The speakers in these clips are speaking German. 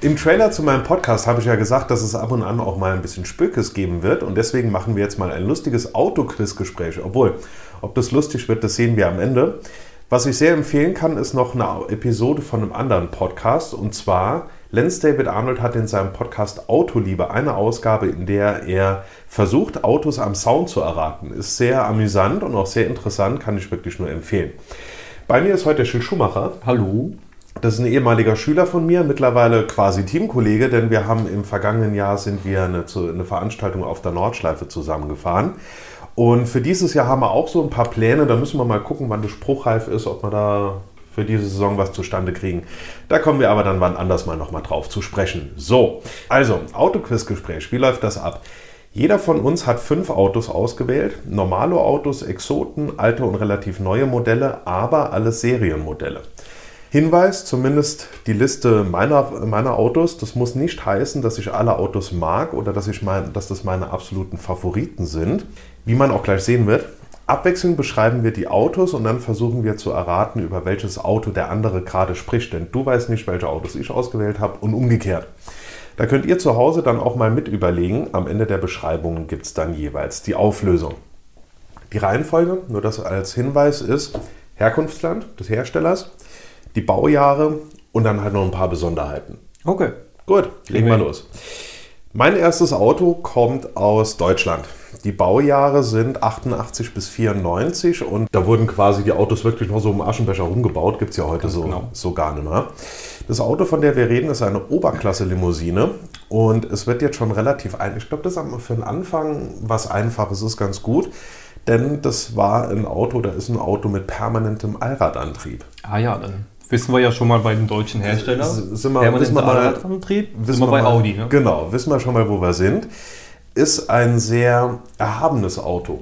Im Trailer zu meinem Podcast habe ich ja gesagt, dass es ab und an auch mal ein bisschen Spökes geben wird und deswegen machen wir jetzt mal ein lustiges Autoquiz-Gespräch. Obwohl, ob das lustig wird, das sehen wir am Ende. Was ich sehr empfehlen kann, ist noch eine Episode von einem anderen Podcast und zwar Lenz David Arnold hat in seinem Podcast Autoliebe eine Ausgabe, in der er versucht, Autos am Sound zu erraten. Ist sehr amüsant und auch sehr interessant, kann ich wirklich nur empfehlen. Bei mir ist heute der Schild Schumacher. Hallo. Das ist ein ehemaliger Schüler von mir, mittlerweile quasi Teamkollege, denn wir haben im vergangenen Jahr sind wir eine, eine Veranstaltung auf der Nordschleife zusammengefahren. Und für dieses Jahr haben wir auch so ein paar Pläne. Da müssen wir mal gucken, wann das spruchreif ist, ob wir da für diese Saison was zustande kriegen. Da kommen wir aber dann wann anders mal nochmal drauf zu sprechen. So, also Autoquiz-Gespräch. Wie läuft das ab? Jeder von uns hat fünf Autos ausgewählt. Normale Autos, Exoten, alte und relativ neue Modelle, aber alles Serienmodelle. Hinweis, zumindest die Liste meiner, meiner Autos, das muss nicht heißen, dass ich alle Autos mag oder dass, ich mein, dass das meine absoluten Favoriten sind. Wie man auch gleich sehen wird, abwechselnd beschreiben wir die Autos und dann versuchen wir zu erraten, über welches Auto der andere gerade spricht. Denn du weißt nicht, welche Autos ich ausgewählt habe und umgekehrt. Da könnt ihr zu Hause dann auch mal mit überlegen. Am Ende der Beschreibung gibt es dann jeweils die Auflösung. Die Reihenfolge, nur das als Hinweis, ist Herkunftsland des Herstellers, die Baujahre und dann halt noch ein paar Besonderheiten. Okay. Gut, legen wir los. Mein erstes Auto kommt aus Deutschland. Die Baujahre sind 88 bis 94 und da wurden quasi die Autos wirklich noch so im Aschenbecher rumgebaut. Gibt es ja heute so, genau. so gar nicht mehr. Das Auto, von der wir reden, ist eine Oberklasse-Limousine und es wird jetzt schon relativ ein. Ich glaube, das ist für den Anfang was Einfaches, ist ganz gut. Denn das war ein Auto, da ist ein Auto mit permanentem Allradantrieb. Ah ja, dann wissen wir ja schon mal bei dem deutschen Hersteller. Sind wir, wissen wir mal, Allradantrieb, wissen wir bei mal, Audi. Ne? Genau, wissen wir schon mal, wo wir sind. Ist ein sehr erhabenes Auto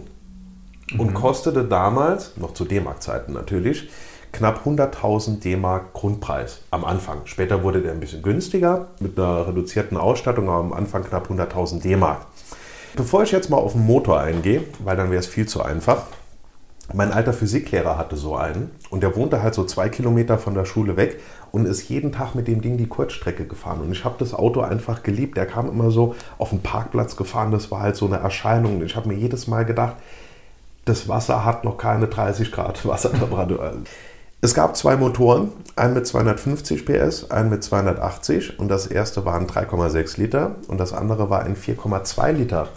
und mhm. kostete damals, noch zu D-Mark-Zeiten natürlich, knapp 100.000 D-Mark Grundpreis am Anfang. Später wurde der ein bisschen günstiger mit einer reduzierten Ausstattung, aber am Anfang knapp 100.000 D-Mark. Bevor ich jetzt mal auf den Motor eingehe, weil dann wäre es viel zu einfach. Mein alter Physiklehrer hatte so einen und der wohnte halt so zwei Kilometer von der Schule weg und ist jeden Tag mit dem Ding die Kurzstrecke gefahren. Und ich habe das Auto einfach geliebt. Der kam immer so auf den Parkplatz gefahren, das war halt so eine Erscheinung. Und ich habe mir jedes Mal gedacht, das Wasser hat noch keine 30 Grad Wassertemperatur. Es gab zwei Motoren, einen mit 250 PS, einen mit 280 und das erste war ein 3,6 Liter und das andere war ein 4,2 Liter.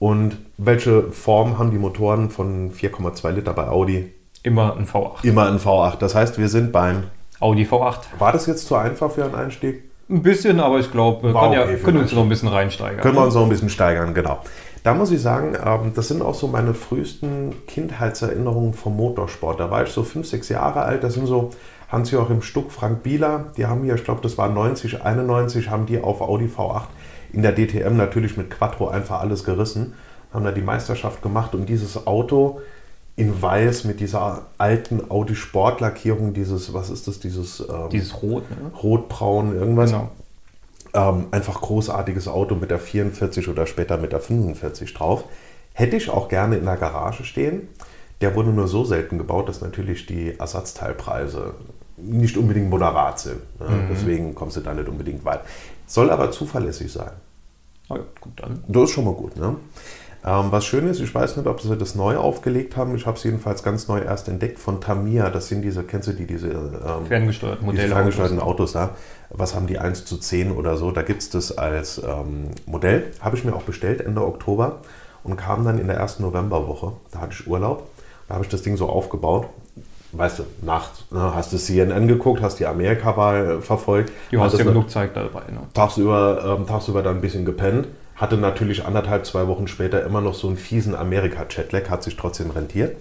Und welche Form haben die Motoren von 4,2 Liter bei Audi? Immer ein V8. Immer ein V8. Das heißt, wir sind beim Audi V8. War das jetzt zu einfach für einen Einstieg? Ein bisschen, aber ich glaube, wir können, okay ja, können uns noch ein bisschen reinsteigern. Können wir uns noch ein bisschen steigern, genau. Da muss ich sagen, ähm, das sind auch so meine frühesten Kindheitserinnerungen vom Motorsport. Da war ich so fünf, sechs Jahre alt. Das sind so Hans-Joachim Stuck, Frank Bieler. Die haben hier, ich glaube, das war 90, 91, haben die auf Audi V8 in der DTM natürlich mit Quattro einfach alles gerissen. Haben da die Meisterschaft gemacht und dieses Auto in weiß mit dieser alten Audi Sportlackierung, dieses, was ist das, dieses... Ähm, dieses Rot, ne? Rotbraun, irgendwas. Genau. Ähm, einfach großartiges Auto mit der 44 oder später mit der 45 drauf. Hätte ich auch gerne in der Garage stehen. Der wurde nur so selten gebaut, dass natürlich die Ersatzteilpreise nicht unbedingt moderat sind. Ne? Mhm. Deswegen kommst du da nicht unbedingt weit. Soll aber zuverlässig sein. Oh ja, gut, dann. Das ist schon mal gut. Ne? Ähm, was schön ist, ich weiß nicht, ob sie das neu aufgelegt haben. Ich habe es jedenfalls ganz neu erst entdeckt von Tamiya. Das sind diese, kennst du die, diese ähm, ferngesteuerten Modelle? Diese ferngesteuerten Autos da. Was haben die 1 zu 10 oder so? Da gibt es das als ähm, Modell. Habe ich mir auch bestellt Ende Oktober und kam dann in der ersten Novemberwoche. Da hatte ich Urlaub. Da habe ich das Ding so aufgebaut. Weißt du, nachts ne, hast du CNN geguckt, hast die Amerika-Wahl verfolgt. Du hast ja genug Zeit dabei. Ne? Tagsüber, ähm, tagsüber dann ein bisschen gepennt hatte natürlich anderthalb, zwei Wochen später immer noch so einen fiesen Amerika-Chatlag, hat sich trotzdem rentiert.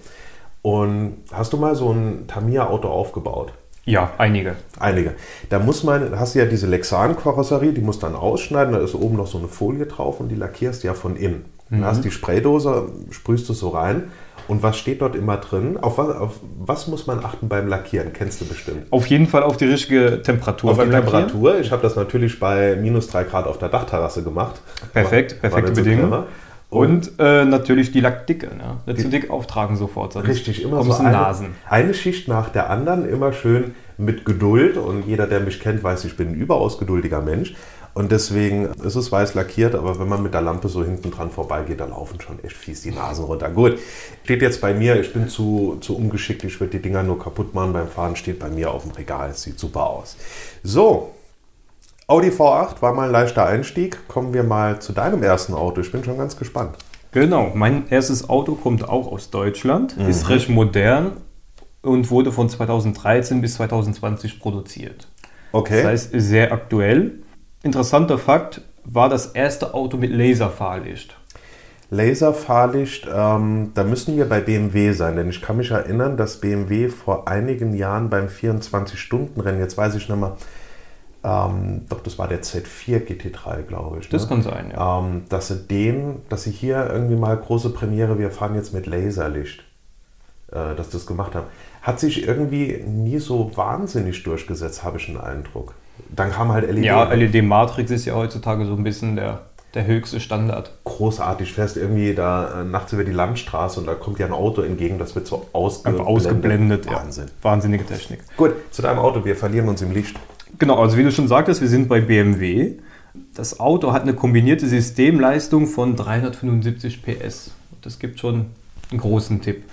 Und hast du mal so ein Tamiya-Auto aufgebaut? Ja, einige. Einige. Da muss man, hast du ja diese Lexan-Karosserie, die muss dann ausschneiden, da ist oben noch so eine Folie drauf und die lackierst ja von innen. Mhm. Dann hast die Spraydose, sprühst du so rein. Und was steht dort immer drin? Auf was, auf was, muss man achten beim Lackieren? Kennst du bestimmt. Auf jeden Fall auf die richtige Temperatur. Auf die Temperatur. Ich habe das natürlich bei minus 3 Grad auf der Dachterrasse gemacht. Perfekt, perfekte Bedingungen. Und, und äh, natürlich die Lackdicke. Ne? Nicht zu dick auftragen sofort. Richtig, immer so eine, Nasen. eine Schicht nach der anderen, immer schön mit Geduld. Und jeder, der mich kennt, weiß, ich bin ein überaus geduldiger Mensch. Und deswegen ist es weiß lackiert, aber wenn man mit der Lampe so hinten dran vorbeigeht, dann laufen schon echt fies die Nasen runter. Gut, steht jetzt bei mir, ich bin zu, zu ungeschickt, ich würde die Dinger nur kaputt machen beim Fahren, steht bei mir auf dem Regal, es sieht super aus. So, Audi V8 war mal ein leichter Einstieg. Kommen wir mal zu deinem ersten Auto. Ich bin schon ganz gespannt. Genau, mein erstes Auto kommt auch aus Deutschland, mhm. ist recht modern und wurde von 2013 bis 2020 produziert. Okay. Das heißt, sehr aktuell interessanter Fakt, war das erste Auto mit Laserfahrlicht. Laserfahrlicht, ähm, da müssen wir bei BMW sein, denn ich kann mich erinnern, dass BMW vor einigen Jahren beim 24-Stunden-Rennen, jetzt weiß ich nicht mehr, ähm, doch das war der Z4 GT3, glaube ich. Das ne? kann sein, ja. Ähm, dass sie den, dass sie hier irgendwie mal große Premiere, wir fahren jetzt mit Laserlicht, äh, dass das gemacht haben. Hat sich irgendwie nie so wahnsinnig durchgesetzt, habe ich den Eindruck dann kam halt LED. Ja, LED-Matrix ist ja heutzutage so ein bisschen der, der höchste Standard. Großartig, fährst irgendwie da äh, nachts über die Landstraße und da kommt dir ein Auto entgegen, das wird so ausgeblendet. ausgeblendet. Wahnsinn. Ja. Wahnsinnige Technik. Gut, zu deinem Auto, wir verlieren uns im Licht. Genau, also wie du schon sagtest, wir sind bei BMW. Das Auto hat eine kombinierte Systemleistung von 375 PS. Das gibt schon einen großen Tipp.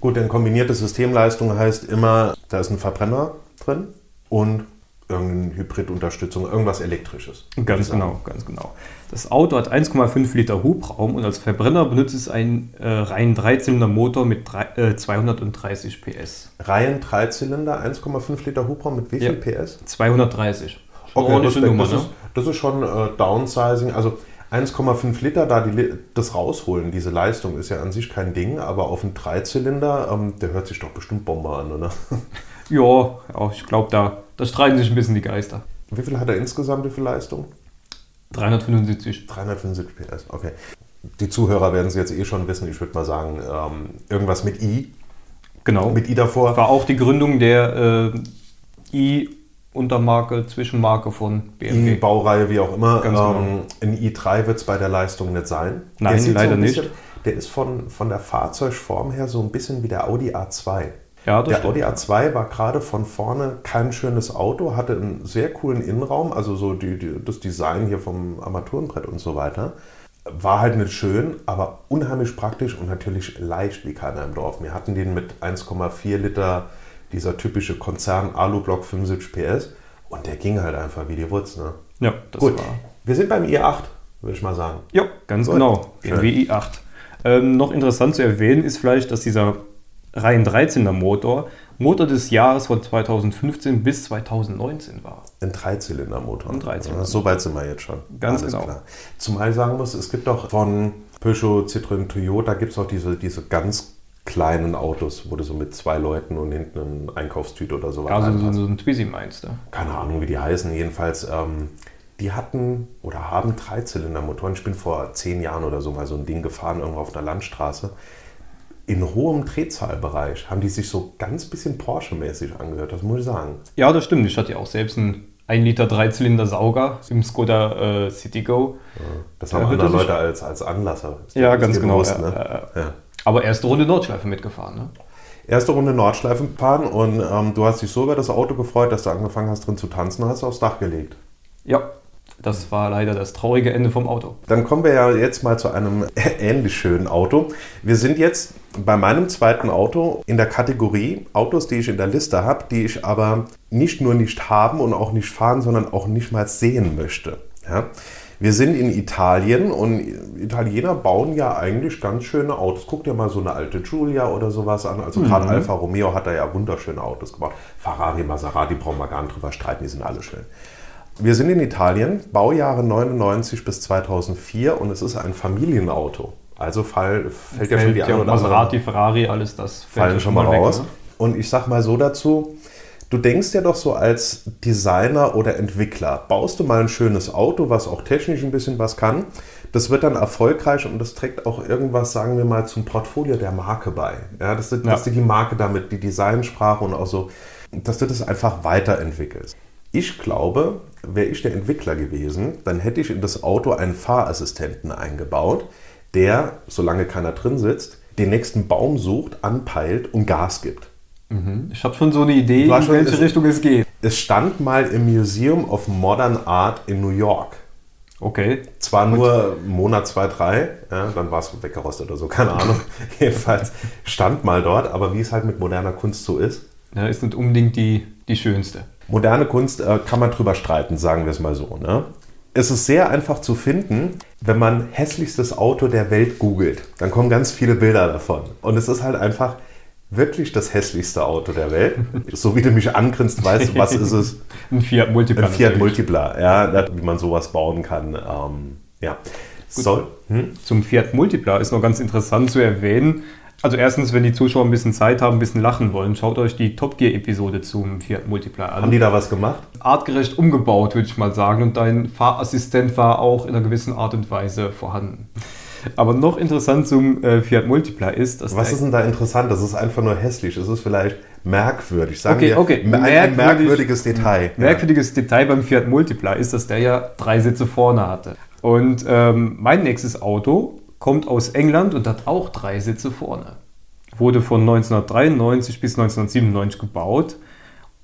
Gut, denn kombinierte Systemleistung heißt immer, da ist ein Verbrenner drin und irgendeine Hybridunterstützung, irgendwas Elektrisches. Ganz genau, ganz genau. Das Auto hat 1,5 Liter Hubraum und als Verbrenner benutzt es einen äh, reinen Dreizylinder-Motor mit drei, äh, 230 PS. Reihen Dreizylinder, 1,5 Liter Hubraum mit wie viel ja, PS? 230. Schon okay, das, Nummer, das, ne? ist, das, ist, schon äh, Downsizing. Also 1,5 Liter, da die, das rausholen, diese Leistung ist ja an sich kein Ding, aber auf einen Dreizylinder, ähm, der hört sich doch bestimmt Bombe an, oder? Ja, ja ich glaube, da, da streiten sich ein bisschen die Geister. Wie viel hat er insgesamt, wie viel Leistung? 375. 375 PS, okay. Die Zuhörer werden es jetzt eh schon wissen, ich würde mal sagen, ähm, irgendwas mit I. Genau. Mit I davor. War auch die Gründung der äh, I Untermarke, Zwischenmarke von BMW. I-Baureihe, wie auch immer. Ganz genau. Ähm, ein i3 wird es bei der Leistung nicht sein. Nein, leider so bisschen, nicht. Der ist von, von der Fahrzeugform her so ein bisschen wie der Audi A2. Ja, der stimmt. Audi A2 war gerade von vorne kein schönes Auto, hatte einen sehr coolen Innenraum, also so die, die, das Design hier vom Armaturenbrett und so weiter. War halt nicht schön, aber unheimlich praktisch und natürlich leicht wie keiner im Dorf. Wir hatten den mit 1,4 Liter, dieser typische Konzern Alublock 75 PS und der ging halt einfach wie die Wurz. Ne? Ja, das Gut. war. Wir sind beim i8, würde ich mal sagen. Ja, ganz Gut. genau. BMW i8. Ähm, noch interessant zu erwähnen ist vielleicht, dass dieser Reihen 13er Motor Motor des Jahres von 2015 bis 2019 war. Ein Dreizylindermotor. Ein Dreizylinder. So weit sind wir jetzt schon. Ganz Alles genau. Klar. Zumal ich sagen muss, es gibt doch von Peugeot, Citroën, Toyota gibt es auch diese, diese ganz kleinen Autos, wo du so mit zwei Leuten und hinten eine Einkaufstüte oder so weiter. Also so, so ein Twizy meinst du? Keine Ahnung, wie die heißen. Jedenfalls, ähm, die hatten oder haben Dreizylindermotoren. Ich bin vor zehn Jahren oder so mal so ein Ding gefahren, irgendwo auf einer Landstraße in hohem Drehzahlbereich haben die sich so ganz bisschen Porsche-mäßig angehört, das muss ich sagen. Ja, das stimmt. Ich hatte ja auch selbst einen 1 Liter Dreizylinder Sauger im Skoda äh, Citigo. Ja, das haben andere Leute als, als Anlasser. Ja, ganz genau. Bewusst, ne? ja. Aber erste Runde Nordschleife mitgefahren, ne? Erste Runde Nordschleife gefahren und ähm, du hast dich so über das Auto gefreut, dass du angefangen hast drin zu tanzen, hast du aufs Dach gelegt. Ja, das war leider das traurige Ende vom Auto. Dann kommen wir ja jetzt mal zu einem ähnlich schönen Auto. Wir sind jetzt bei meinem zweiten Auto in der Kategorie Autos, die ich in der Liste habe, die ich aber nicht nur nicht haben und auch nicht fahren, sondern auch nicht mal sehen möchte. Ja? Wir sind in Italien und Italiener bauen ja eigentlich ganz schöne Autos. Guck dir mal so eine alte Giulia oder sowas an. Also mhm. gerade Alfa Romeo hat da ja wunderschöne Autos gebaut. Ferrari, Maserati brauchen wir gar nicht drüber streiten, die sind alle schön. Wir sind in Italien, Baujahre 99 bis 2004 und es ist ein Familienauto. Also fall, fällt, fällt ja schon die ja, Maserati, Ferrari, alles das fallen schon mal raus. Weg, ne? Und ich sag mal so dazu, Du denkst ja doch so als Designer oder Entwickler, baust du mal ein schönes Auto, was auch technisch ein bisschen was kann. Das wird dann erfolgreich und das trägt auch irgendwas, sagen wir mal, zum Portfolio der Marke bei. Ja, dass, du, ja. dass du die Marke damit, die Designsprache und auch so, dass du das einfach weiterentwickelst. Ich glaube, wäre ich der Entwickler gewesen, dann hätte ich in das Auto einen Fahrassistenten eingebaut, der, solange keiner drin sitzt, den nächsten Baum sucht, anpeilt und Gas gibt. Mhm. Ich habe schon so eine Idee, in welche es, Richtung es geht. Es stand mal im Museum of Modern Art in New York. Okay. Zwar Und? nur Monat, zwei, drei, ja, dann war es weggerostet oder so, keine Ahnung. Jedenfalls stand mal dort, aber wie es halt mit moderner Kunst so ist. Ja, ist nicht unbedingt die, die schönste. Moderne Kunst äh, kann man drüber streiten, sagen wir es mal so. Ne? Es ist sehr einfach zu finden, wenn man hässlichstes Auto der Welt googelt. Dann kommen ganz viele Bilder davon. Und es ist halt einfach wirklich das hässlichste Auto der Welt. so wie du mich angrinst, weißt du, was ist es? Ein Fiat Multipla. Ein Fiat Multipla, ja, wie man sowas bauen kann. Ähm, ja. Soll, hm? Zum Fiat Multipla ist noch ganz interessant zu erwähnen. Also erstens, wenn die Zuschauer ein bisschen Zeit haben, ein bisschen lachen wollen, schaut euch die Top Gear Episode zum Fiat Multipla an. Haben die da was gemacht? Artgerecht umgebaut, würde ich mal sagen. Und dein Fahrassistent war auch in einer gewissen Art und Weise vorhanden. Aber noch interessant zum äh, Fiat Multipla ist, dass. Was ist denn da interessant? Das ist einfach nur hässlich. Das ist vielleicht merkwürdig. Sagen okay, wir, okay. Ein, ein merkwürdiges Detail. Merkwürdiges ja. Detail beim Fiat Multipla ist, dass der ja drei Sitze vorne hatte. Und ähm, mein nächstes Auto kommt aus England und hat auch drei Sitze vorne. Wurde von 1993 bis 1997 gebaut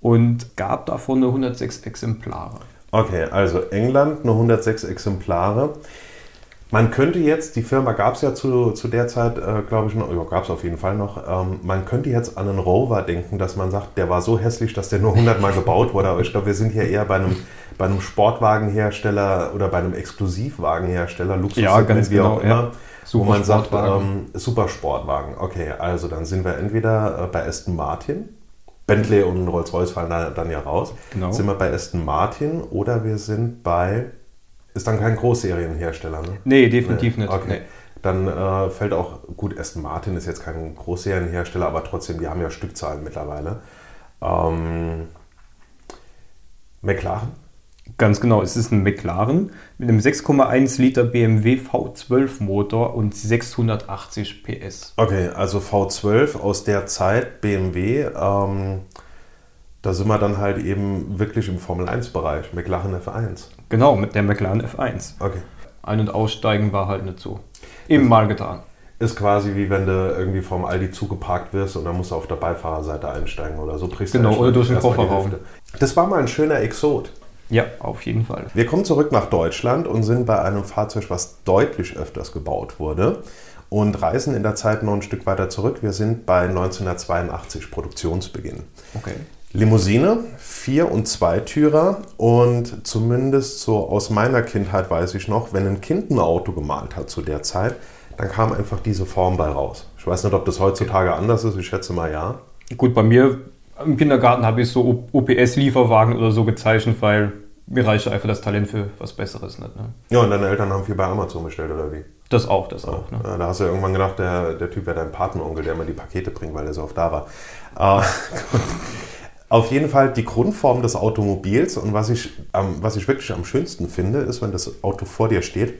und gab davon nur 106 Exemplare. Okay, also England nur 106 Exemplare. Man könnte jetzt, die Firma gab es ja zu, zu der Zeit, äh, glaube ich, noch, ja, gab es auf jeden Fall noch, ähm, man könnte jetzt an einen Rover denken, dass man sagt, der war so hässlich, dass der nur 100 Mal gebaut wurde. Aber ich glaube, wir sind hier eher bei einem, bei einem Sportwagenhersteller oder bei einem Exklusivwagenhersteller, Luxus, ja, ganz wie genau, auch immer. Ja. Super wo man sagt, ähm, Supersportwagen. Okay, also dann sind wir entweder äh, bei Aston Martin, Bentley und Rolls-Royce fallen da, dann ja raus. Genau. Sind wir bei Aston Martin oder wir sind bei ist dann kein Großserienhersteller, ne? Nee, definitiv nee. nicht. Okay. Nee. Dann äh, fällt auch, gut, Aston Martin ist jetzt kein Großserienhersteller, aber trotzdem, die haben ja Stückzahlen mittlerweile. Ähm, McLaren? Ganz genau, es ist ein McLaren mit einem 6,1 Liter BMW V12 Motor und 680 PS. Okay, also V12 aus der Zeit BMW. Ähm, da sind wir dann halt eben wirklich im Formel-1-Bereich, McLaren F1. Genau, mit der McLaren F1. Okay. Ein- und Aussteigen war halt nicht so. Eben das mal getan. Ist quasi wie wenn du irgendwie vom Aldi zugeparkt wirst und dann musst du auf der Beifahrerseite einsteigen oder so. Genau, oder durch den Kofferraum. Das war mal ein schöner Exot. Ja, auf jeden Fall. Wir kommen zurück nach Deutschland und sind bei einem Fahrzeug, was deutlich öfters gebaut wurde und reisen in der Zeit noch ein Stück weiter zurück. Wir sind bei 1982 Produktionsbeginn. Okay. Limousine, Vier- und Zweitürer und zumindest so aus meiner Kindheit weiß ich noch, wenn ein Kind ein Auto gemalt hat zu der Zeit, dann kam einfach diese Form bei raus. Ich weiß nicht, ob das heutzutage anders ist, ich schätze mal ja. Gut, bei mir im Kindergarten habe ich so OPS-Lieferwagen oder so gezeichnet, weil mir reicht einfach das Talent für was Besseres nicht. Ne? Ja, und deine Eltern haben viel bei Amazon bestellt, oder wie? Das auch, das auch. Ne? Da hast du ja irgendwann gedacht, der, der Typ wäre dein Patenonkel, der mir die Pakete bringt, weil er so oft da war. Äh, Auf jeden Fall die Grundform des Automobils und was ich, ähm, was ich wirklich am schönsten finde, ist, wenn das Auto vor dir steht,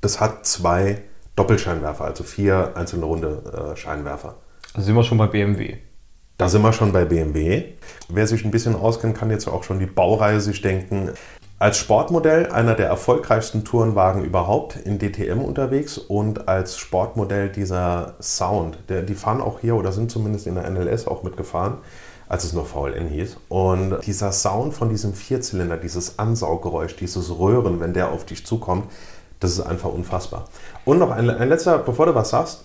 das hat zwei Doppelscheinwerfer, also vier einzelne runde äh, Scheinwerfer. Da sind wir schon bei BMW. Da sind wir schon bei BMW. Wer sich ein bisschen auskennt, kann jetzt auch schon die Baureihe sich denken. Als Sportmodell einer der erfolgreichsten Tourenwagen überhaupt in DTM unterwegs und als Sportmodell dieser Sound, der, die fahren auch hier oder sind zumindest in der NLS auch mitgefahren als es noch VLN hieß. Und dieser Sound von diesem Vierzylinder, dieses Ansauggeräusch, dieses Röhren, wenn der auf dich zukommt, das ist einfach unfassbar. Und noch ein, ein letzter, bevor du was sagst.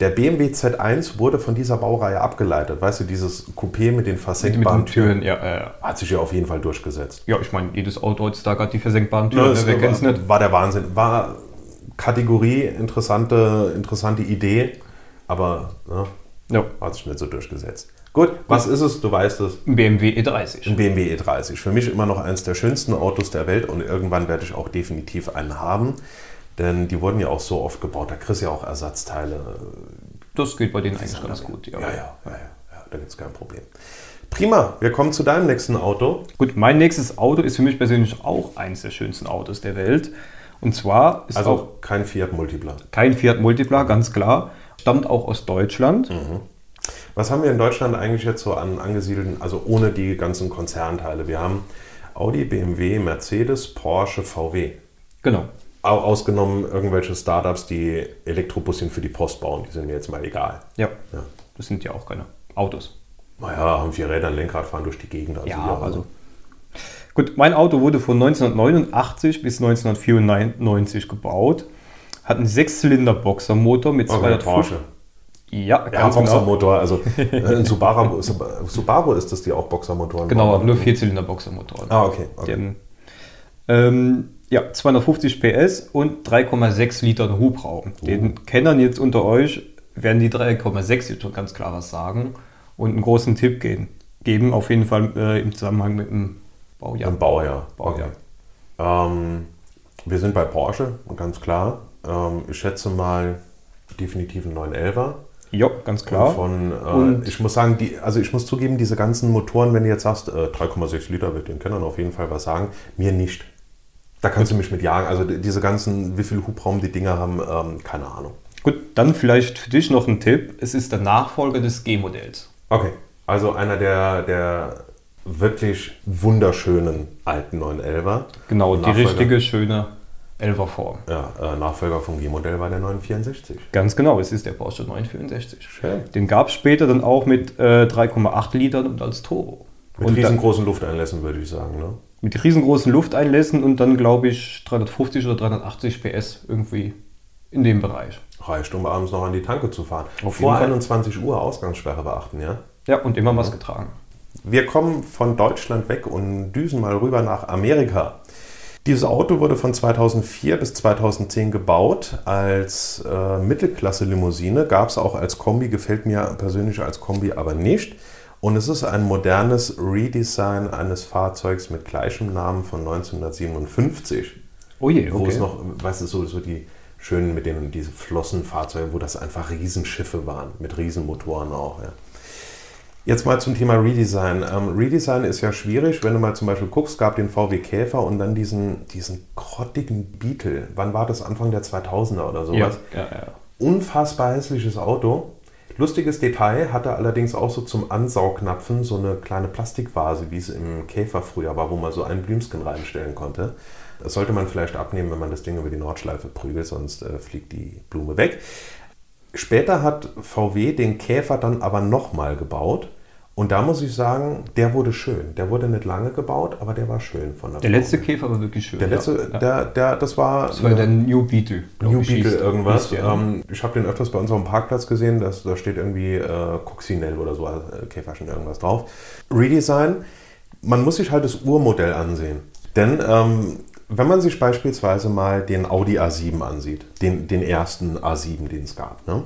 Der BMW Z1 wurde von dieser Baureihe abgeleitet. Weißt du, dieses Coupé mit den versenkbaren mit, Türen, ja, äh, hat sich ja auf jeden Fall durchgesetzt. Ja, ich meine, jedes Auto heutzutage hat die versenkbaren Türen. Ja, wer kennt es nicht? War der Wahnsinn. War Kategorie, interessante, interessante Idee, aber ne, ja. hat sich nicht so durchgesetzt. Gut, was ist es? Du weißt es. Ein BMW E30. Ein BMW E30. Für mich immer noch eines der schönsten Autos der Welt und irgendwann werde ich auch definitiv einen haben. Denn die wurden ja auch so oft gebaut. Da kriegst du ja auch Ersatzteile. Das geht bei denen eigentlich ganz gut. Ja, ja, ja, ja, ja da gibt es kein Problem. Prima, wir kommen zu deinem nächsten Auto. Gut, mein nächstes Auto ist für mich persönlich auch eines der schönsten Autos der Welt. Und zwar ist also auch kein Fiat Multipla. Kein Fiat Multipla, ganz klar. Stammt auch aus Deutschland. Mhm. Was haben wir in Deutschland eigentlich jetzt so an angesiedelten, also ohne die ganzen Konzernteile? Wir haben Audi, BMW, Mercedes, Porsche, VW. Genau. Ausgenommen irgendwelche Startups, die Elektrobusse für die Post bauen, die sind mir jetzt mal egal. Ja, ja. das sind ja auch keine Autos. Naja, haben vier Räder, ein Lenkrad, fahren durch die Gegend. Also ja, also. Gut, mein Auto wurde von 1989 bis 1994 gebaut. Hat einen Sechszylinder-Boxermotor mit okay, 205. Porsche. Ja, ganz ja, genau. Boxermotor. Also äh, Subaru, Subaru ist das, die auch Boxermotoren Genau, nur Vierzylinder-Boxermotoren. Ah, okay. okay. Haben, ähm, ja, 250 PS und 3,6 Liter Hubraum. Uh. Den Kennern jetzt unter euch werden die 3,6 jetzt schon ganz klar was sagen und einen großen Tipp geben. Geben auf jeden Fall äh, im Zusammenhang mit dem Baujahr. Im Baujahr. Baujahr. Okay. Ähm, wir sind bei Porsche, ganz klar. Ähm, ich schätze mal definitiv ein 911er. Ja, ganz klar. Von, äh, ich muss sagen, die, also ich muss zugeben, diese ganzen Motoren, wenn du jetzt sagst, äh, 3,6 Liter, wird den Kennern auf jeden Fall was sagen, mir nicht. Da kannst Gut. du mich mit jagen. Also diese ganzen, wie viel Hubraum die Dinger haben, ähm, keine Ahnung. Gut, dann vielleicht für dich noch ein Tipp. Es ist der Nachfolger des G-Modells. Okay, also einer der, der wirklich wunderschönen alten 911er. Genau, die richtige, schöne 11er Form. Ja, äh, Nachfolger vom G-Modell war der 964. Ganz genau, es ist der Porsche 964. Schön. Den gab es später dann auch mit äh, 3,8 Litern und als Turbo. Mit und riesengroßen Lufteinlässen, würde ich sagen. Ne? Mit riesengroßen Lufteinlässen und dann, glaube ich, 350 oder 380 PS irgendwie in dem Bereich. Reicht, um abends noch an die Tanke zu fahren. Auf Vor 21 Uhr Ausgangssperre beachten, ja? Ja, und immer Maske ja. tragen. Wir kommen von Deutschland weg und düsen mal rüber nach Amerika. Dieses Auto wurde von 2004 bis 2010 gebaut als äh, Mittelklasse-Limousine. Gab es auch als Kombi, gefällt mir persönlich als Kombi aber nicht. Und es ist ein modernes Redesign eines Fahrzeugs mit gleichem Namen von 1957. Oh je, okay. Wo es noch, weißt du, so, so die schönen mit den diese Flossenfahrzeuge, wo das einfach Riesenschiffe waren, mit Riesenmotoren auch. Ja. Jetzt mal zum Thema Redesign. Ähm, Redesign ist ja schwierig, wenn du mal zum Beispiel guckst, gab den VW Käfer und dann diesen, diesen grottigen Beetle. Wann war das? Anfang der 2000er oder sowas? Ja, ja, ja. Unfassbar hässliches Auto. Lustiges Detail, hatte allerdings auch so zum Ansaugnapfen so eine kleine Plastikvase, wie es im Käfer früher war, wo man so ein Blümsken reinstellen konnte. Das sollte man vielleicht abnehmen, wenn man das Ding über die Nordschleife prügelt, sonst äh, fliegt die Blume weg. Später hat VW den Käfer dann aber nochmal gebaut. Und da muss ich sagen, der wurde schön. Der wurde nicht lange gebaut, aber der war schön von der Der letzte Käfer war wirklich schön. Der letzte, ja. der, der, das war. Das war der New Beetle. New Beetle irgendwas. Ja. Ähm, ich habe den öfters bei uns auf dem Parkplatz gesehen. Das, da steht irgendwie äh, Coccinelle oder so, äh, Käferchen irgendwas drauf. Redesign. Man muss sich halt das Urmodell ansehen. Denn ähm, wenn man sich beispielsweise mal den Audi A7 ansieht, den, den ersten A7, den es gab, ne?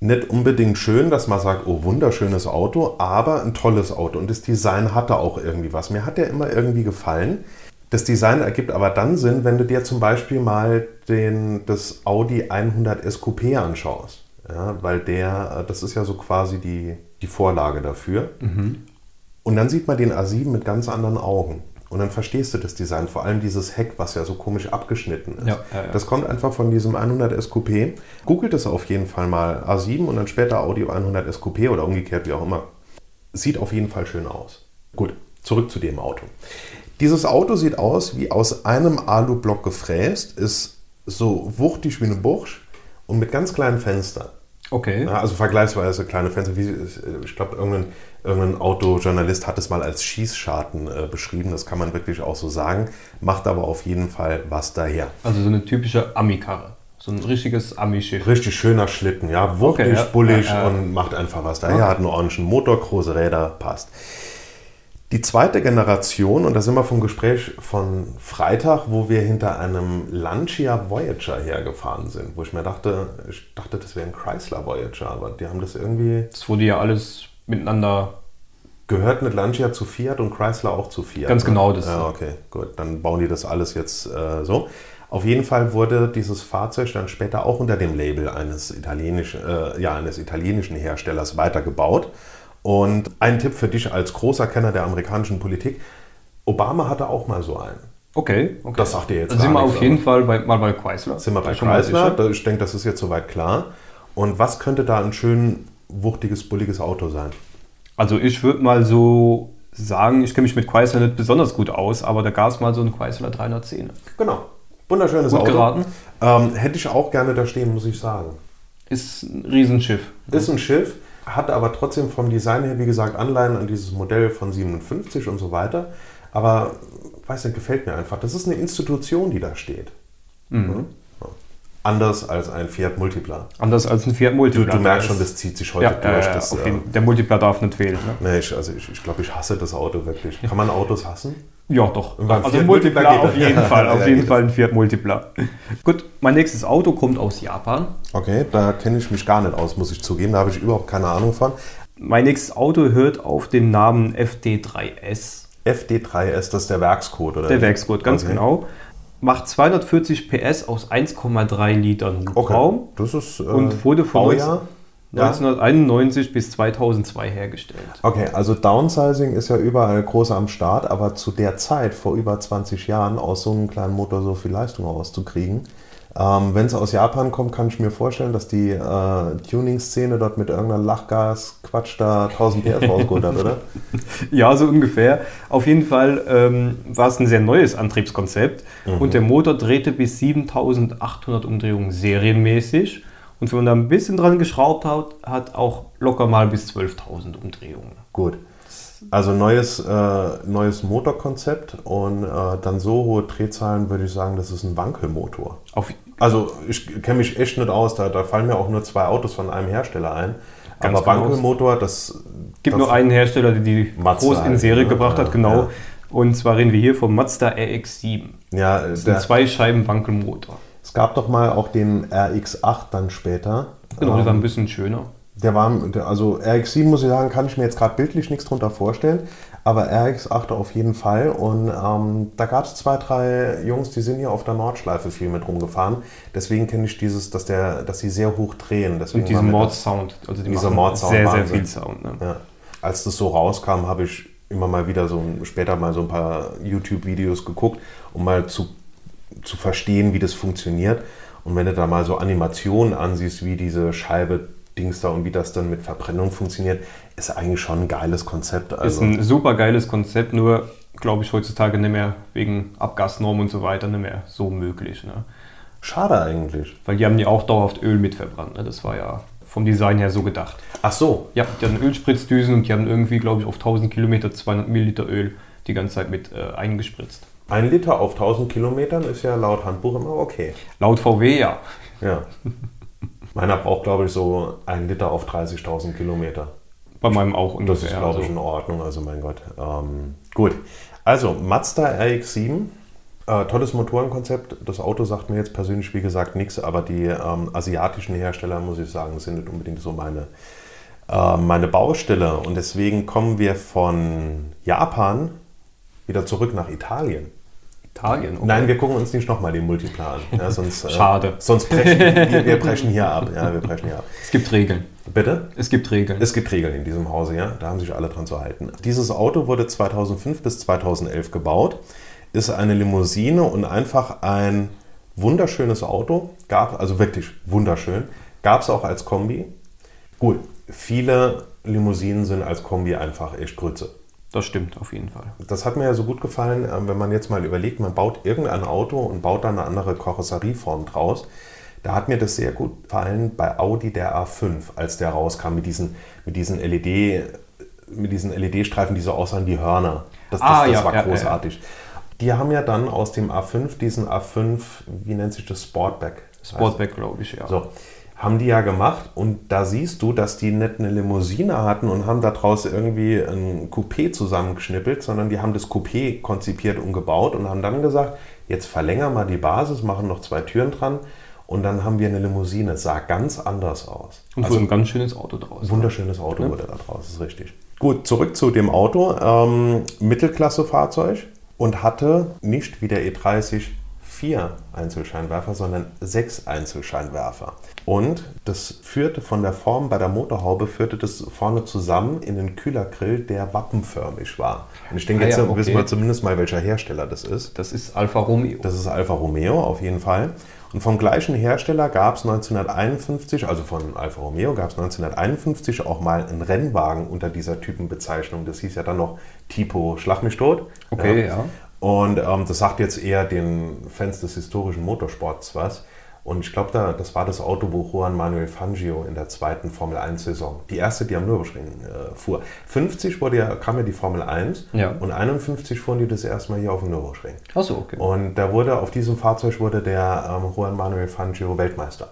Nicht unbedingt schön, dass man sagt, oh, wunderschönes Auto, aber ein tolles Auto. Und das Design hatte auch irgendwie was. Mir hat der immer irgendwie gefallen. Das Design ergibt aber dann Sinn, wenn du dir zum Beispiel mal den, das Audi 100 SQP anschaust. Ja, weil der, das ist ja so quasi die, die Vorlage dafür. Mhm. Und dann sieht man den A7 mit ganz anderen Augen. Und dann verstehst du das Design, vor allem dieses Heck, was ja so komisch abgeschnitten ist. Ja, ja, ja. Das kommt einfach von diesem 100 SQP. Googelt es auf jeden Fall mal A7 und dann später Audio 100 SQP oder umgekehrt, wie auch immer. Sieht auf jeden Fall schön aus. Gut, zurück zu dem Auto. Dieses Auto sieht aus wie aus einem Alublock gefräst, ist so wuchtig wie eine Bursch und mit ganz kleinen Fenstern. Okay. also vergleichsweise kleine Fenster. Ich glaube, irgendein, irgendein Autojournalist hat es mal als Schießscharten äh, beschrieben. Das kann man wirklich auch so sagen. Macht aber auf jeden Fall was daher. Also so eine typische Ami-Karre. So ein richtiges Ami-Schiff. Richtig schöner Schlitten, ja. Wuchtig, okay, ja. bullig ja, ja. und macht einfach was daher. Okay. Hat einen orangen Motor, große Räder, passt. Die zweite Generation, und da sind wir vom Gespräch von Freitag, wo wir hinter einem Lancia Voyager hergefahren sind, wo ich mir dachte, ich dachte, das wäre ein Chrysler Voyager, aber die haben das irgendwie. Das wurde ja alles miteinander. Gehört mit Lancia zu Fiat und Chrysler auch zu Fiat? Ganz ne? genau das. Ja, okay, gut. Dann bauen die das alles jetzt äh, so. Auf jeden Fall wurde dieses Fahrzeug dann später auch unter dem Label eines italienischen, äh, ja, eines italienischen Herstellers weitergebaut Und ein Tipp für dich als großer Kenner der amerikanischen Politik. Obama hatte auch mal so einen. Okay, okay. Das sagt ihr jetzt Dann sind wir auf jeden Fall bei, mal bei Chrysler. Sind wir bei Chrysler. Ich denke, das ist jetzt soweit klar. Und was könnte da ein schön wuchtiges, bulliges Auto sein? Also ich würde mal so sagen, ich kenne mich mit Chrysler nicht besonders gut aus, aber da gab es mal so einen Chrysler 310. Genau. Wunderschönes Gut Auto. geraten. Ähm, hätte ich auch gerne da stehen, muss ich sagen. Ist ein Riesenschiff. Ist ein Schiff, hat aber trotzdem vom Design her, wie gesagt, Anleihen an dieses Modell von 57 und so weiter. Aber, weiß nicht, gefällt mir einfach. Das ist eine Institution, die da steht. Mhm. Ja. Anders als ein Fiat Multipla. Anders als ein Fiat Du, Multipla. du merkst Da schon, das zieht sich heute ja, durch. ja, das, äh, der Multipla darf nicht fehlen. Ne? nee, ich, also ich, ich glaube, ich hasse das Auto wirklich. Kann man Autos hassen? Ja, doch. Also ein geht auf jeden Fall. Auf ja, jeden Fall ein Fiat Multipla. Gut, mein nächstes Auto kommt aus Japan. Okay, da kenne ich mich gar nicht aus, muss ich zugeben. Da habe ich überhaupt keine Ahnung von. Mein nächstes Auto hört auf den Namen FD3S. FD3S, das ist der Werkscode, oder? Der Werkscode, ganz Okay. genau. Macht 240 PS aus 1,3 Litern Hubraum Okay, das ist äh, und wurde von Baujahr. Ja. 1991 bis 2002 hergestellt. Okay, also Downsizing ist ja überall groß am Start, aber zu der Zeit, vor über 20 Jahren, aus so einem kleinen Motor so viel Leistung rauszukriegen. Ähm, Wenn es aus Japan kommt, kann ich mir vorstellen, dass die äh, Tuning-Szene dort mit irgendeiner Lachgas-Quatsch da 1000 PS rausgeholt hat, oder? Ja, so ungefähr. Auf jeden Fall ähm, war es ein sehr neues Antriebskonzept und der Motor drehte bis 7800 Umdrehungen serienmäßig. Und wenn man da ein bisschen dran geschraubt hat, hat auch locker mal bis 12.000 Umdrehungen. Gut. Also neues, äh, neues Motorkonzept und äh, dann so hohe Drehzahlen würde ich sagen, das ist ein Wankelmotor. Auf, Also ich kenne mich echt nicht aus, da, da fallen mir auch nur zwei Autos von einem Hersteller ein. Ganz Aber genau. Wankelmotor, das gibt das, nur einen Hersteller, der die Mazda groß in Serie ne? gebracht Ja, hat, genau. ja. Und zwar reden wir hier vom Mazda RX-7. Ja, Das ist der, ein Zwei-Scheiben-Wankelmotor. Es gab doch mal auch den RX8 dann später. Genau, der Ähm, war ein bisschen schöner. Der war, der, also RX7 muss ich sagen, kann ich mir jetzt gerade bildlich nichts drunter vorstellen, aber RX8 auf jeden Fall. Und ähm, da gab es zwei, drei Jungs, die sind hier auf der Nordschleife viel mit rumgefahren. Deswegen kenne ich dieses, dass, der, dass sie sehr hoch drehen. Deswegen Und diesen Mordsound. Also die Dieser Mordsound, sehr, sehr Wahnsinn. viel Sound. Ne? Ja. Als das so rauskam, habe ich immer mal wieder so später mal so ein paar YouTube-Videos geguckt, um mal zu, zu verstehen, wie das funktioniert. Und wenn du da mal so Animationen ansiehst, wie diese Scheibe Dings da und wie das dann mit Verbrennung funktioniert, ist eigentlich schon ein geiles Konzept. Ist Also, ein super geiles Konzept, nur glaube ich heutzutage nicht mehr wegen Abgasnormen und so weiter nicht mehr so möglich. Ne? schade eigentlich. Weil die haben ja auch dauerhaft Öl mitverbrannt. Ne? Das war ja vom Design her so gedacht. Ach so, Ja, die hatten Ölspritzdüsen und die haben irgendwie, glaube ich, auf 1000 Kilometer 200 Milliliter Öl die ganze Zeit mit äh, eingespritzt. Ein Liter auf 1000 Kilometern ist ja laut Handbuch immer okay. Laut VW ja. Ja. Meiner braucht, glaube ich, so ein Liter auf 30.000 Kilometer. Bei meinem auch Das ungefähr. ist, glaube ich, also. in Ordnung. Also, mein Gott. Ähm, gut. Also, Mazda RX-7. Äh, tolles Motorenkonzept. Das Auto sagt mir jetzt persönlich, wie gesagt, nichts. Aber die ähm, asiatischen Hersteller, muss ich sagen, sind nicht unbedingt so meine, äh, meine Baustelle. Und deswegen kommen wir von Japan wieder zurück nach Italien. Italien. okay. Nein, wir gucken uns nicht nochmal den Multiplan an. Ja, sonst, äh, Schade. Sonst brechen wir, wir brechen hier ab. Ja, wir brechen hier ab. Es gibt Regeln. Bitte? Es gibt Regeln. Es gibt Regeln in diesem Hause, ja. Da haben sich alle dran zu halten. Dieses Auto wurde 2005 bis 2011 gebaut, ist eine Limousine und einfach ein wunderschönes Auto. Gab, also wirklich wunderschön. Gab es auch als Kombi. Gut, viele Limousinen sind als Kombi einfach echt Grütze. Das stimmt auf jeden Fall. Das hat mir ja so gut gefallen, äh, wenn man jetzt mal überlegt, man baut irgendein Auto und baut dann eine andere Karosserieform draus. Da hat mir das sehr gut gefallen bei Audi der A5, als der rauskam mit diesen, mit diesen LED, mit diesen LED-Streifen, die so aussahen wie Hörner. Das, das, Ah, das ja, war ja, ja, großartig. Die haben ja dann aus dem A5 diesen A5, wie nennt sich das, Sportback. Sportback, glaube ich, ja. So, haben die ja gemacht und da siehst du, dass die nicht eine Limousine hatten und haben da draußen irgendwie ein Coupé zusammengeschnippelt, sondern die haben das Coupé konzipiert und gebaut und haben dann gesagt, jetzt verlängern wir die Basis, machen noch zwei Türen dran und dann haben wir eine Limousine. Sah ganz anders aus. Und Also so ein ganz schönes Auto draus. wunderschönes Auto wurde da draus, ist richtig. Gut, zurück zu dem Auto. Ähm, Mittelklasse-Fahrzeug und hatte nicht wie der E30 vier Einzelscheinwerfer, sondern sechs Einzelscheinwerfer. Und das führte von der Form bei der Motorhaube, führte das vorne zusammen in den Kühlergrill, der wappenförmig war. Und ich denke, ah, jetzt ja, okay. wissen wir zumindest mal, welcher Hersteller das ist. Das ist Alfa Romeo. Das ist Alfa Romeo auf jeden Fall. Und vom gleichen Hersteller gab es 1951, also von Alfa Romeo, gab es 1951 auch mal einen Rennwagen unter dieser Typenbezeichnung. Das hieß ja dann noch Tipo Schlag mich tot. Okay, ja. ja. Und ähm, das sagt jetzt eher den Fans des historischen Motorsports was. Und ich glaube, da, das war das Auto, wo Juan Manuel Fangio in der zweiten Formel 1-Saison, die erste, die am Nürburgring äh, fuhr. 50 wurde ja, kam ja die Formel 1 ja. und 51 fuhren die das erste Mal hier auf dem Nürburgring. Achso, okay. Und da wurde auf diesem Fahrzeug wurde der ähm, Juan Manuel Fangio Weltmeister.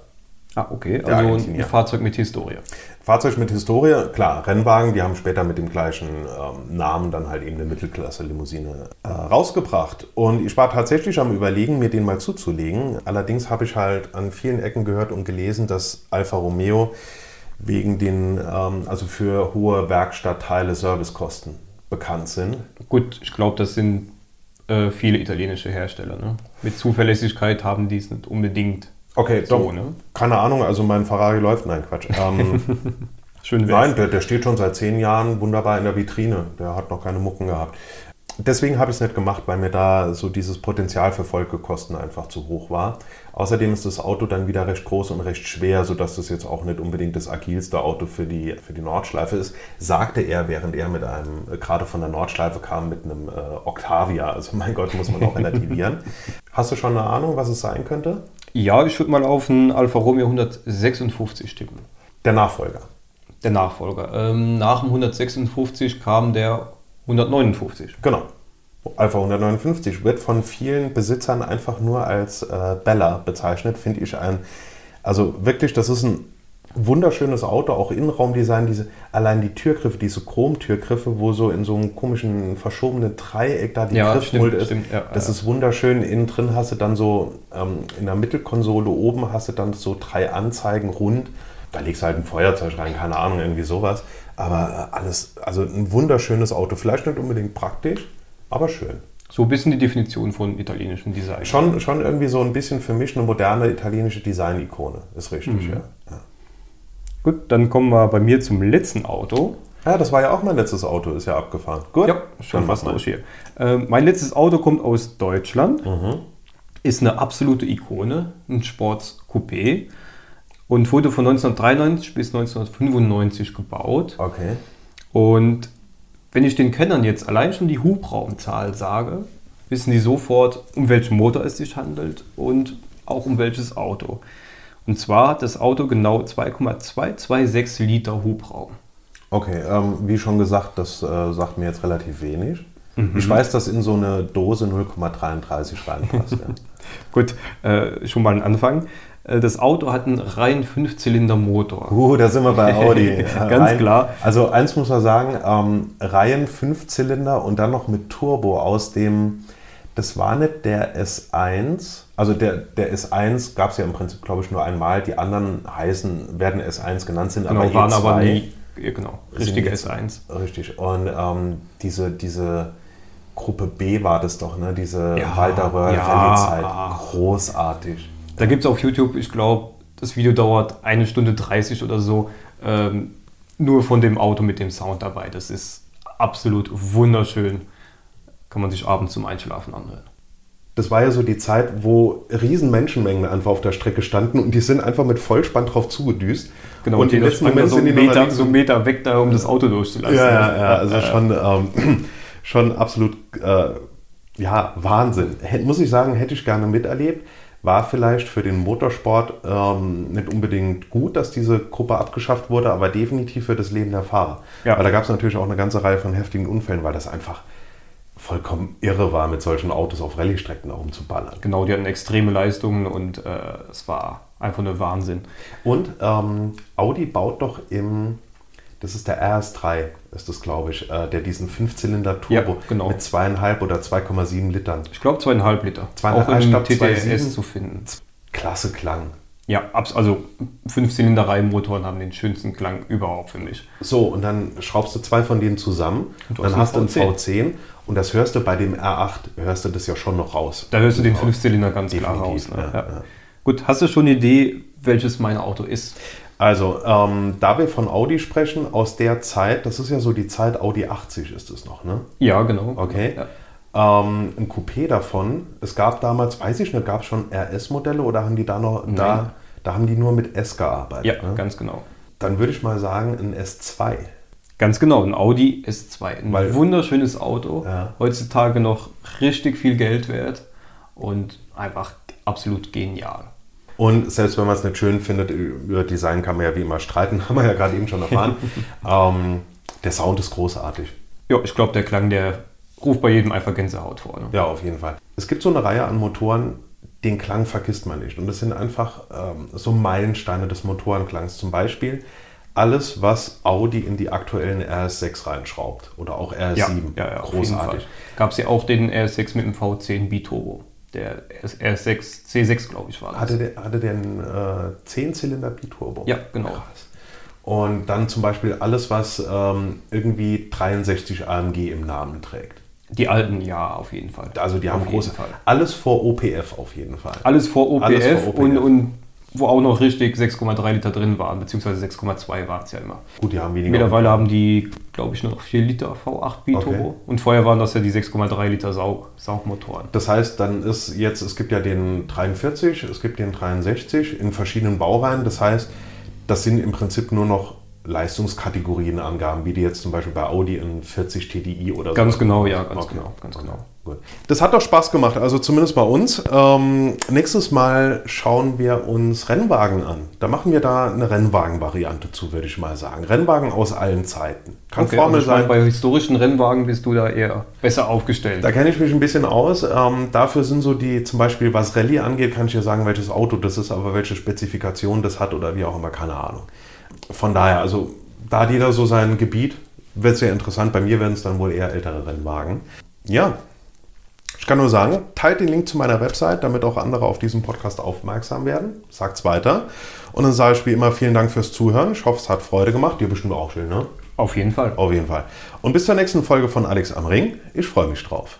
Ah, okay. Also ein Fahrzeug mit Historie. Fahrzeug mit Historie, klar, Rennwagen, die haben später mit dem gleichen ähm, Namen dann halt eben eine Mittelklasse-Limousine äh, rausgebracht. Und ich war tatsächlich am Überlegen, mir den mal zuzulegen. Allerdings habe ich halt an vielen Ecken gehört und gelesen, dass Alfa Romeo wegen den, ähm, also für hohe Werkstattteile Servicekosten bekannt sind. Gut, ich glaube, das sind äh, viele italienische Hersteller. Ne? Mit Zuverlässigkeit haben die es nicht unbedingt. Okay, so, doch, ne? keine Ahnung, also mein Ferrari läuft, nein, Quatsch. Ähm, Schön Nein, der, der steht schon seit zehn Jahren wunderbar in der Vitrine. Der hat noch keine Mucken gehabt. Deswegen habe ich es nicht gemacht, weil mir da so dieses Potenzial für Folgekosten einfach zu hoch war. Außerdem ist das Auto dann wieder recht groß und recht schwer, sodass das jetzt auch nicht unbedingt das agilste Auto für die, für die Nordschleife ist, sagte er, während er mit einem, äh, gerade von der Nordschleife kam, mit einem äh, Octavia. Also mein Gott, muss man auch relativieren. Hast du schon eine Ahnung, was es sein könnte? Ja, ich würde mal auf einen Alfa Romeo 156 tippen. Der Nachfolger. Der Nachfolger. Ähm, nach dem 156 kam der 159. Genau. Alpha 159 wird von vielen Besitzern einfach nur als äh, Bella bezeichnet, finde ich ein. Also wirklich, das ist ein wunderschönes Auto, auch Innenraumdesign, diese, allein die Türgriffe, diese Chromtürgriffe, wo so in so einem komischen verschobenen Dreieck da die ja, Griffmulde ist. Stimmt, ja, das ja. ist wunderschön. Innen drin hast du dann so, ähm, in der Mittelkonsole oben hast du dann so drei Anzeigen rund. Da legst du halt ein Feuerzeug rein, keine Ahnung, irgendwie sowas. Aber äh, alles, also ein wunderschönes Auto. Vielleicht nicht unbedingt praktisch, aber schön. So ein bisschen die Definition von italienischem Design. Schon, schon irgendwie so ein bisschen für mich eine moderne italienische Design-Ikone. Ist richtig, mhm. ja. Gut, dann kommen wir bei mir zum letzten Auto. Ja, das war ja auch mein letztes Auto, ist ja abgefahren. Gut, ja, schon fast durch hier. Äh, mein letztes Auto kommt aus Deutschland, mhm. ist eine absolute Ikone, ein Sports Coupé und wurde von 1993 bis 1995 gebaut. Okay. Und wenn ich den Kennern jetzt allein schon die Hubraumzahl sage, wissen die sofort, um welchen Motor es sich handelt und auch um welches Auto. Und zwar hat das Auto genau 2,226 Liter Hubraum. Okay, ähm, wie schon gesagt, das äh, sagt mir jetzt relativ wenig. Mhm. Ich weiß, dass in so eine Dose 0,33 reinpasst. ja. Gut, äh, schon mal ein Anfang. Äh, das Auto hat einen reinen Fünfzylinder-Motor. Uh, da sind wir bei Audi. Ganz Rein, klar. Also eins muss man sagen, ähm, Reihen Fünfzylinder und dann noch mit Turbo aus dem, das war nicht der S1, also der, der S1 gab es ja im Prinzip, glaube ich, nur einmal. Die anderen heißen, werden S1 genannt, sind genau, aber waren E2. aber nie, genau, richtige S1. Richtig. Und ähm, diese, diese Gruppe B war das doch, ne? Diese ja, Walter Röhrl ja. Rallye-Zeit. Großartig. Da gibt es auf YouTube, ich glaube, das Video dauert eine Stunde 30 oder so, ähm, nur von dem Auto mit dem Sound dabei. Das ist absolut wunderschön. Kann man sich abends zum Einschlafen anhören das war ja so die Zeit, wo riesen Menschenmengen einfach auf der Strecke standen und die sind einfach mit Vollspann drauf zugedüst. Genau, und, und im letzten Moment so sind die Meter, so einen Meter weg da, um das Auto durchzulassen. Ja, ja, ja also schon, ähm, schon absolut, äh, ja, Wahnsinn. H muss ich sagen, hätte ich gerne miterlebt. War vielleicht für den Motorsport ähm, nicht unbedingt gut, dass diese Gruppe abgeschafft wurde, aber definitiv für das Leben der Fahrer. Ja. Weil da gab es natürlich auch eine ganze Reihe von heftigen Unfällen, weil das einfach vollkommen irre war, mit solchen Autos auf Rallye-Strecken herumzuballern. Genau, die hatten extreme Leistungen und äh, es war einfach nur Wahnsinn. Und ähm, Audi baut doch im, das ist der RS3, ist das glaube ich, äh, der diesen Fünfzylinder-Turbo ja, genau. mit zweieinhalb oder 2,7 Litern. Ich glaube zweieinhalb Liter. Zweieinhalb, Auch im TTS zu finden. Klasse Klang. Ja, also Fünfzylinder-Reihenmotoren haben den schönsten Klang überhaupt für mich. So, und dann schraubst du zwei von denen zusammen und dann hast du einen V10 und das hörst du bei dem R8, hörst du das ja schon noch raus. Da hörst du den Fünfzylinder ganz Definitiv, klar raus. Ne? Ja, ja. Ja. Gut, hast du schon eine Idee, welches mein Auto ist? Also, ähm, da wir von Audi sprechen, aus der Zeit, das ist ja so die Zeit Audi 80 ist es noch, ne? Ja, genau. Okay. Ähm, ein Coupé davon, es gab damals, weiß ich nicht, gab es schon RS-Modelle oder haben die da noch, Nein. da, da haben die nur mit S gearbeitet? Ja, ne? ganz genau. Dann würde ich mal sagen, ein S2. Ganz genau, ein Audi S2. Ein Weil, wunderschönes Auto. Ja. Heutzutage noch richtig viel Geld wert und einfach absolut genial. Und selbst wenn man es nicht schön findet, über Design kann man ja wie immer streiten, haben wir ja gerade eben schon erfahren. ähm, der Sound ist großartig. Ja, ich glaube, der Klang, der ruft bei jedem einfach Gänsehaut vor. Ne? Ja, auf jeden Fall. Es gibt so eine Reihe an Motoren, den Klang vergisst man nicht. Und das sind einfach ähm, so Meilensteine des Motorenklangs. Zum Beispiel alles, was Audi in die aktuellen RS6 reinschraubt oder auch RS7. Ja, ja, ja Großartig. Gab es ja auch den RS6 mit dem V10 Biturbo. Der RS6, C6, glaube ich, war das. Hatte der, hatte der einen äh, 10-Zylinder Biturbo? Ja, genau. Krass. Und dann zum Beispiel alles, was ähm, irgendwie 63 AMG im Namen trägt. Die alten, ja, auf jeden Fall. Also die haben auf große. Alles vor OPF auf jeden Fall. Alles vor OPF, Alles vor OPF. Und, und wo auch noch richtig 6,3 Liter drin waren, beziehungsweise 6,2 waren es ja immer. Gut, die haben weniger. Mittlerweile haben die, glaube ich, nur noch 4 Liter V8 Biturbo. Okay. Und vorher waren das ja die 6,3 Liter Saug Saugmotoren. Das heißt, dann ist jetzt, es gibt ja den 43, es gibt den 63 in verschiedenen Baureihen. Das heißt, das sind im Prinzip nur noch Leistungskategorienangaben, wie die jetzt zum Beispiel bei Audi in 40 TDI oder so. Ganz genau, ja, ganz okay. genau, ganz genau. Gut. Das hat doch Spaß gemacht, also zumindest bei uns. Ähm, nächstes Mal schauen wir uns Rennwagen an. Da machen wir da eine Rennwagen-Variante zu, würde ich mal sagen. Rennwagen aus allen Zeiten. Kann okay, Formel also sein. Bei historischen Rennwagen bist du da eher besser aufgestellt. Da kenne ich mich ein bisschen aus. Ähm, dafür sind so die, zum Beispiel was Rallye angeht, kann ich ja sagen, welches Auto das ist, aber welche Spezifikation das hat oder wie auch immer, keine Ahnung von daher, also da hat jeder so sein Gebiet, wird sehr interessant. Bei mir werden es dann wohl eher ältere Rennwagen. Ja, ich kann nur sagen, teilt den Link zu meiner Website, damit auch andere auf diesen Podcast aufmerksam werden. Sagt's weiter. Und dann sage ich wie immer vielen Dank fürs Zuhören. Ich hoffe, es hat Freude gemacht. Dir bestimmt auch schön, ne? Auf jeden Fall. Auf jeden Fall. Und bis zur nächsten Folge von Alex am Ring. Ich freue mich drauf.